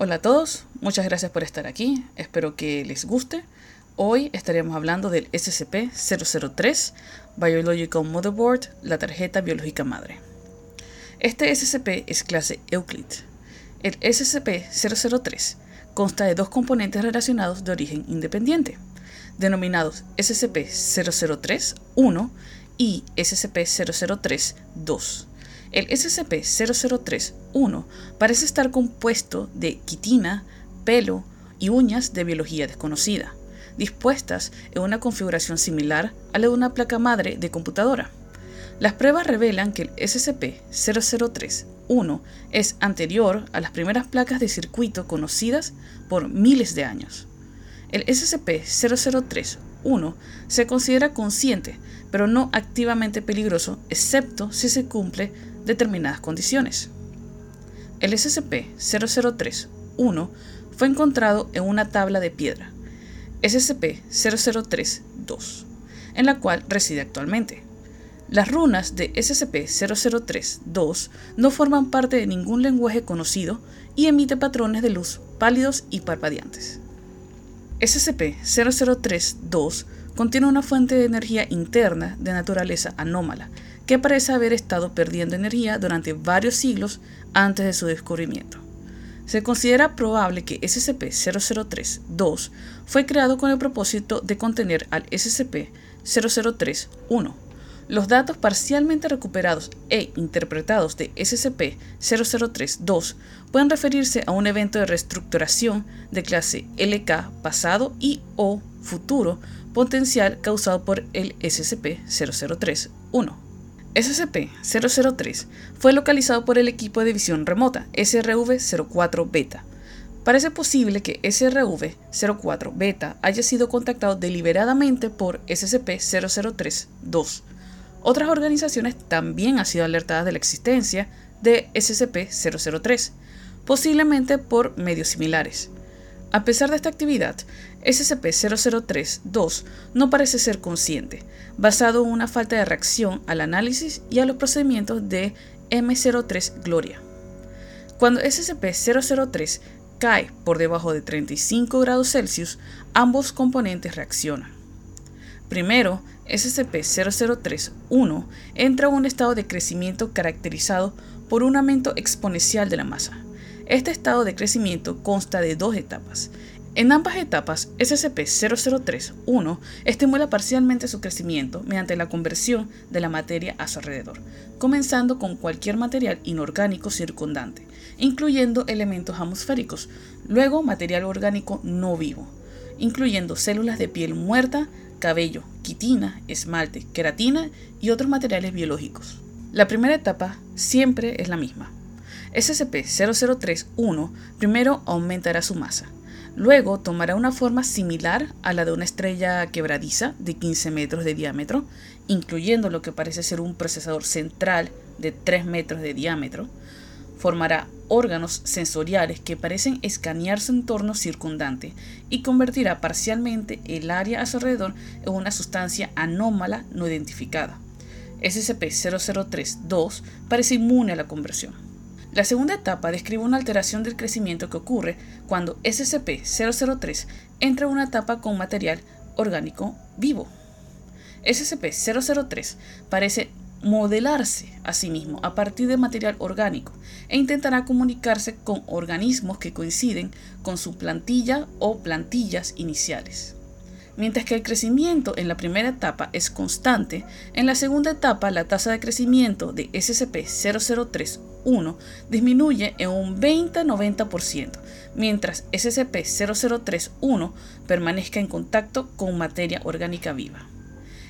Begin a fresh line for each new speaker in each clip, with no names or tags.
Hola a todos, muchas gracias por estar aquí, espero que les guste. Hoy estaremos hablando del SCP-003 Biological Motherboard, la tarjeta biológica madre. Este SCP es clase Euclid. El SCP-003 consta de dos componentes relacionados de origen independiente, denominados SCP-003-1 y SCP-003-2 el SCP-003-1 parece estar compuesto de quitina, pelo y uñas de biología desconocida, dispuestas en una configuración similar a la de una placa madre de computadora. Las pruebas revelan que el SCP-003-1 es anterior a las primeras placas de circuito conocidas por miles de años. El SCP-003-1 se considera consciente, pero no activamente peligroso, excepto si se cumple determinadas condiciones. El SCP-003-1 fue encontrado en una tabla de piedra, SCP-003-2, en la cual reside actualmente. Las runas de SCP-003-2 no forman parte de ningún lenguaje conocido y emite patrones de luz pálidos y parpadeantes. SCP-003-2 contiene una fuente de energía interna de naturaleza anómala que parece haber estado perdiendo energía durante varios siglos antes de su descubrimiento. Se considera probable que SCP-003-2 fue creado con el propósito de contener al SCP-003-1. Los datos parcialmente recuperados e interpretados de SCP-003-2 pueden referirse a un evento de reestructuración de clase LK pasado y o futuro potencial causado por el SCP-003-1. SCP-003 fue localizado por el equipo de visión remota SRV-04 Beta. Parece posible que SRV-04 Beta haya sido contactado deliberadamente por SCP-003-2. Otras organizaciones también han sido alertadas de la existencia de SCP-003, posiblemente por medios similares. A pesar de esta actividad, SCP-003-2 no parece ser consciente, basado en una falta de reacción al análisis y a los procedimientos de M03 Gloria. Cuando SCP-003 cae por debajo de 35 grados Celsius, ambos componentes reaccionan. Primero, SCP-003-1 entra en un estado de crecimiento caracterizado por un aumento exponencial de la masa. Este estado de crecimiento consta de dos etapas. En ambas etapas, SCP-003-1 estimula parcialmente su crecimiento mediante la conversión de la materia a su alrededor, comenzando con cualquier material inorgánico circundante, incluyendo elementos atmosféricos, luego material orgánico no vivo, incluyendo células de piel muerta, cabello, quitina, esmalte, queratina y otros materiales biológicos. La primera etapa siempre es la misma, SCP-003-1 primero aumentará su masa, luego tomará una forma similar a la de una estrella quebradiza de 15 metros de diámetro, incluyendo lo que parece ser un procesador central de 3 metros de diámetro, formará órganos sensoriales que parecen escanear su entorno circundante y convertirá parcialmente el área a su alrededor en una sustancia anómala no identificada. SCP-003-2 parece inmune a la conversión. La segunda etapa describe una alteración del crecimiento que ocurre cuando SCP-003 entra en una etapa con material orgánico vivo. SCP-003 parece modelarse a sí mismo a partir de material orgánico e intentará comunicarse con organismos que coinciden con su plantilla o plantillas iniciales. Mientras que el crecimiento en la primera etapa es constante, en la segunda etapa la tasa de crecimiento de SCP-003-1 disminuye en un 20-90%, mientras SCP-003-1 permanezca en contacto con materia orgánica viva.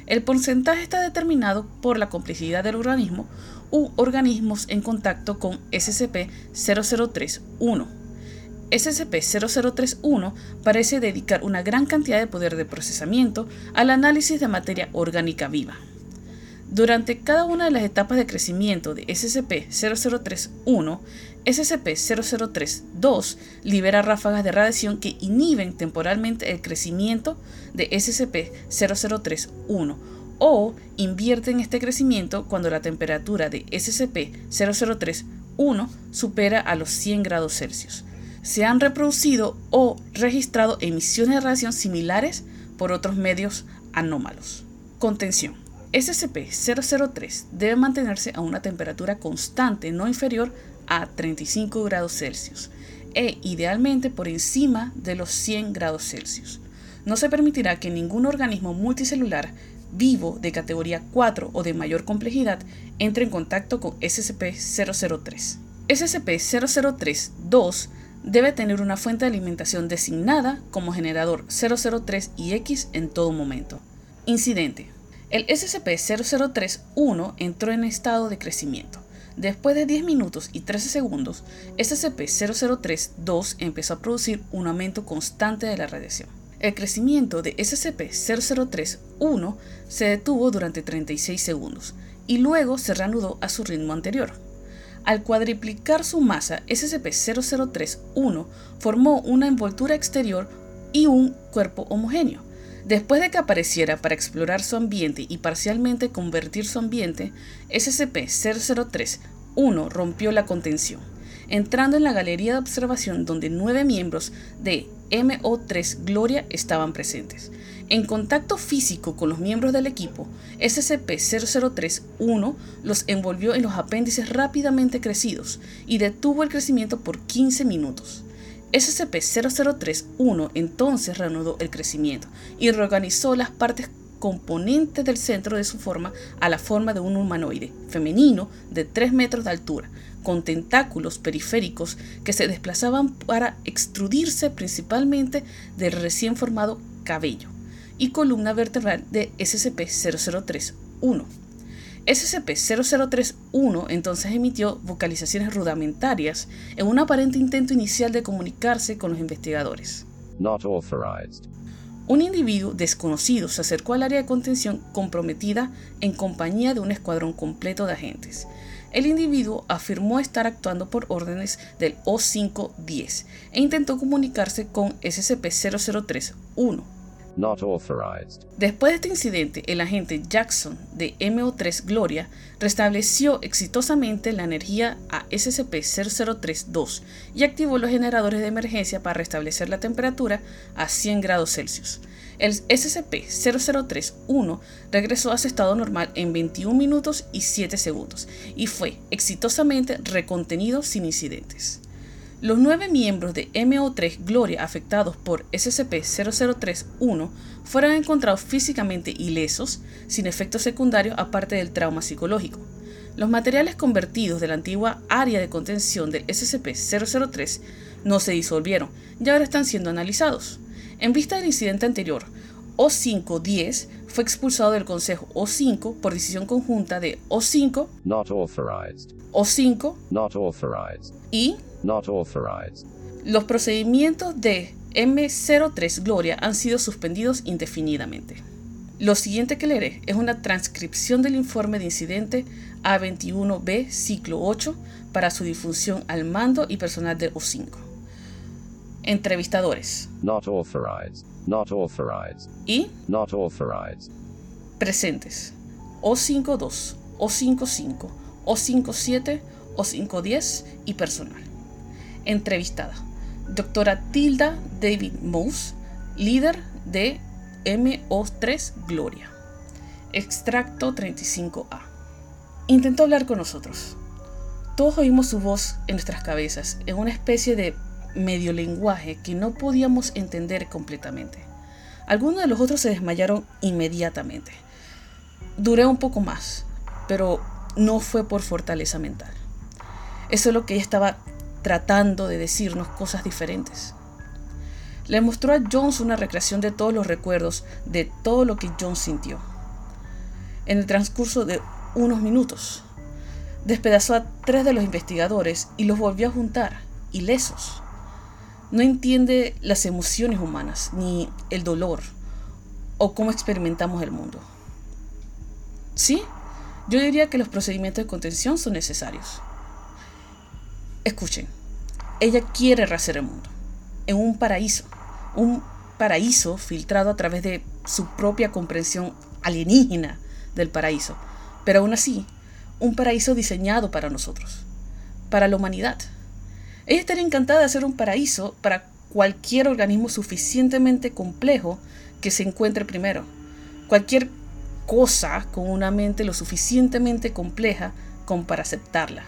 El porcentaje está determinado por la complejidad del organismo u organismos en contacto con SCP-003-1 SCP-0031 parece dedicar una gran cantidad de poder de procesamiento al análisis de materia orgánica viva. Durante cada una de las etapas de crecimiento de SCP-0031, SCP-003-2 libera ráfagas de radiación que inhiben temporalmente el crecimiento de SCP-003-1 o invierten este crecimiento cuando la temperatura de SCP-003-1 supera a los 100 grados Celsius se han reproducido o registrado emisiones de radiación similares por otros medios anómalos. Contención. SCP-003 debe mantenerse a una temperatura constante no inferior a 35 grados Celsius e idealmente por encima de los 100 grados Celsius. No se permitirá que ningún organismo multicelular vivo de categoría 4 o de mayor complejidad entre en contacto con SCP-003. SCP-003-2 debe tener una fuente de alimentación designada como generador 003 y X en todo momento. Incidente. El SCP-003-1 entró en estado de crecimiento. Después de 10 minutos y 13 segundos, SCP-003-2 empezó a producir un aumento constante de la radiación. El crecimiento de SCP-003-1 se detuvo durante 36 segundos y luego se reanudó a su ritmo anterior. Al cuadriplicar su masa, SCP-003-1 formó una envoltura exterior y un cuerpo homogéneo. Después de que apareciera para explorar su ambiente y parcialmente convertir su ambiente, SCP-003-1 rompió la contención, entrando en la galería de observación donde nueve miembros de MO3 Gloria estaban presentes. En contacto físico con los miembros del equipo, SCP-003-1 los envolvió en los apéndices rápidamente crecidos y detuvo el crecimiento por 15 minutos. SCP-003-1 entonces reanudó el crecimiento y reorganizó las partes componentes del centro de su forma a la forma de un humanoide femenino de 3 metros de altura, con tentáculos periféricos que se desplazaban para extrudirse principalmente del recién formado cabello y columna vertebral de SCP-003-1. SCP-003-1 entonces emitió vocalizaciones rudimentarias en un aparente intento inicial de comunicarse con los investigadores. Un individuo desconocido se acercó al área de contención comprometida en compañía de un escuadrón completo de agentes. El individuo afirmó estar actuando por órdenes del O510 e intentó comunicarse con SCP-003-1 Después de este incidente, el agente Jackson de MO3 Gloria restableció exitosamente la energía a SCP-003-2 y activó los generadores de emergencia para restablecer la temperatura a 100 grados Celsius. El SCP-003-1 regresó a su estado normal en 21 minutos y 7 segundos y fue exitosamente recontenido sin incidentes. Los nueve miembros de MO3 Gloria afectados por SCP-003-1 fueron encontrados físicamente ilesos, sin efectos secundarios aparte del trauma psicológico. Los materiales convertidos de la antigua área de contención del SCP-003 no se disolvieron y ahora están siendo analizados. En vista del incidente anterior, O5-10 fue expulsado del Consejo O5 por decisión conjunta de O5, O5 y los procedimientos de M03 Gloria han sido suspendidos indefinidamente. Lo siguiente que leeré es una transcripción del informe de incidente A21B ciclo 8 para su difusión al mando y personal de O5. Entrevistadores. Y presentes. O52, O55, O57, O510 y personal. Entrevistada. Doctora Tilda David Mouse, líder de MO3 Gloria. Extracto 35A. Intentó hablar con nosotros. Todos oímos su voz en nuestras cabezas, en una especie de medio lenguaje que no podíamos entender completamente. Algunos de los otros se desmayaron inmediatamente. Duré un poco más, pero no fue por fortaleza mental. Eso es lo que ella estaba tratando de decirnos cosas diferentes. Le mostró a Jones una recreación de todos los recuerdos de todo lo que Jones sintió. En el transcurso de unos minutos, despedazó a tres de los investigadores y los volvió a juntar, ilesos. No entiende las emociones humanas, ni el dolor, o cómo experimentamos el mundo. Sí, yo diría que los procedimientos de contención son necesarios. Escuchen, ella quiere rehacer el mundo en un paraíso, un paraíso filtrado a través de su propia comprensión alienígena del paraíso, pero aún así, un paraíso diseñado para nosotros, para la humanidad. Ella estaría encantada de hacer un paraíso para cualquier organismo suficientemente complejo que se encuentre primero. Cualquier cosa con una mente lo suficientemente compleja como para aceptarla.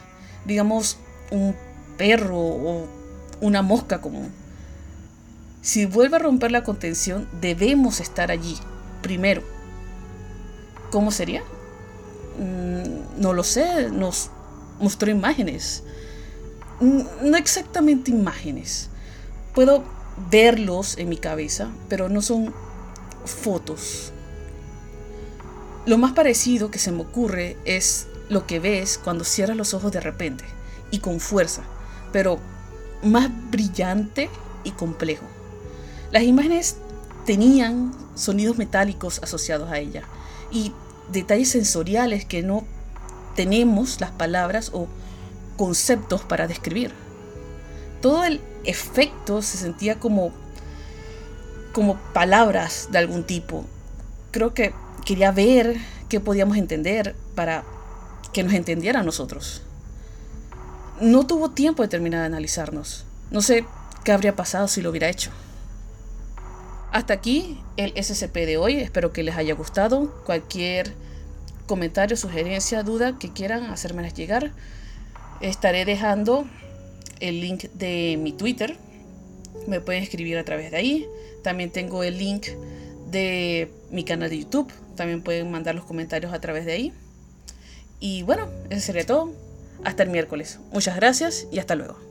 Digamos, un perro o una mosca común. Si vuelve a romper la contención, debemos estar allí, primero. ¿Cómo sería? Mm, no lo sé, nos mostró imágenes. Mm, no exactamente imágenes. Puedo verlos en mi cabeza, pero no son fotos. Lo más parecido que se me ocurre es lo que ves cuando cierras los ojos de repente y con fuerza, pero más brillante y complejo. Las imágenes tenían sonidos metálicos asociados a ella y detalles sensoriales que no tenemos las palabras o conceptos para describir. Todo el efecto se sentía como como palabras de algún tipo. Creo que quería ver qué podíamos entender para que nos entendiera a nosotros. No tuvo tiempo de terminar de analizarnos. No sé qué habría pasado si lo hubiera hecho. Hasta aquí el SCP de hoy. Espero que les haya gustado. Cualquier comentario, sugerencia, duda que quieran hacérmelas llegar, estaré dejando el link de mi Twitter. Me pueden escribir a través de ahí. También tengo el link de mi canal de YouTube. También pueden mandar los comentarios a través de ahí. Y bueno, eso sería todo. Hasta el miércoles. Muchas gracias y hasta luego.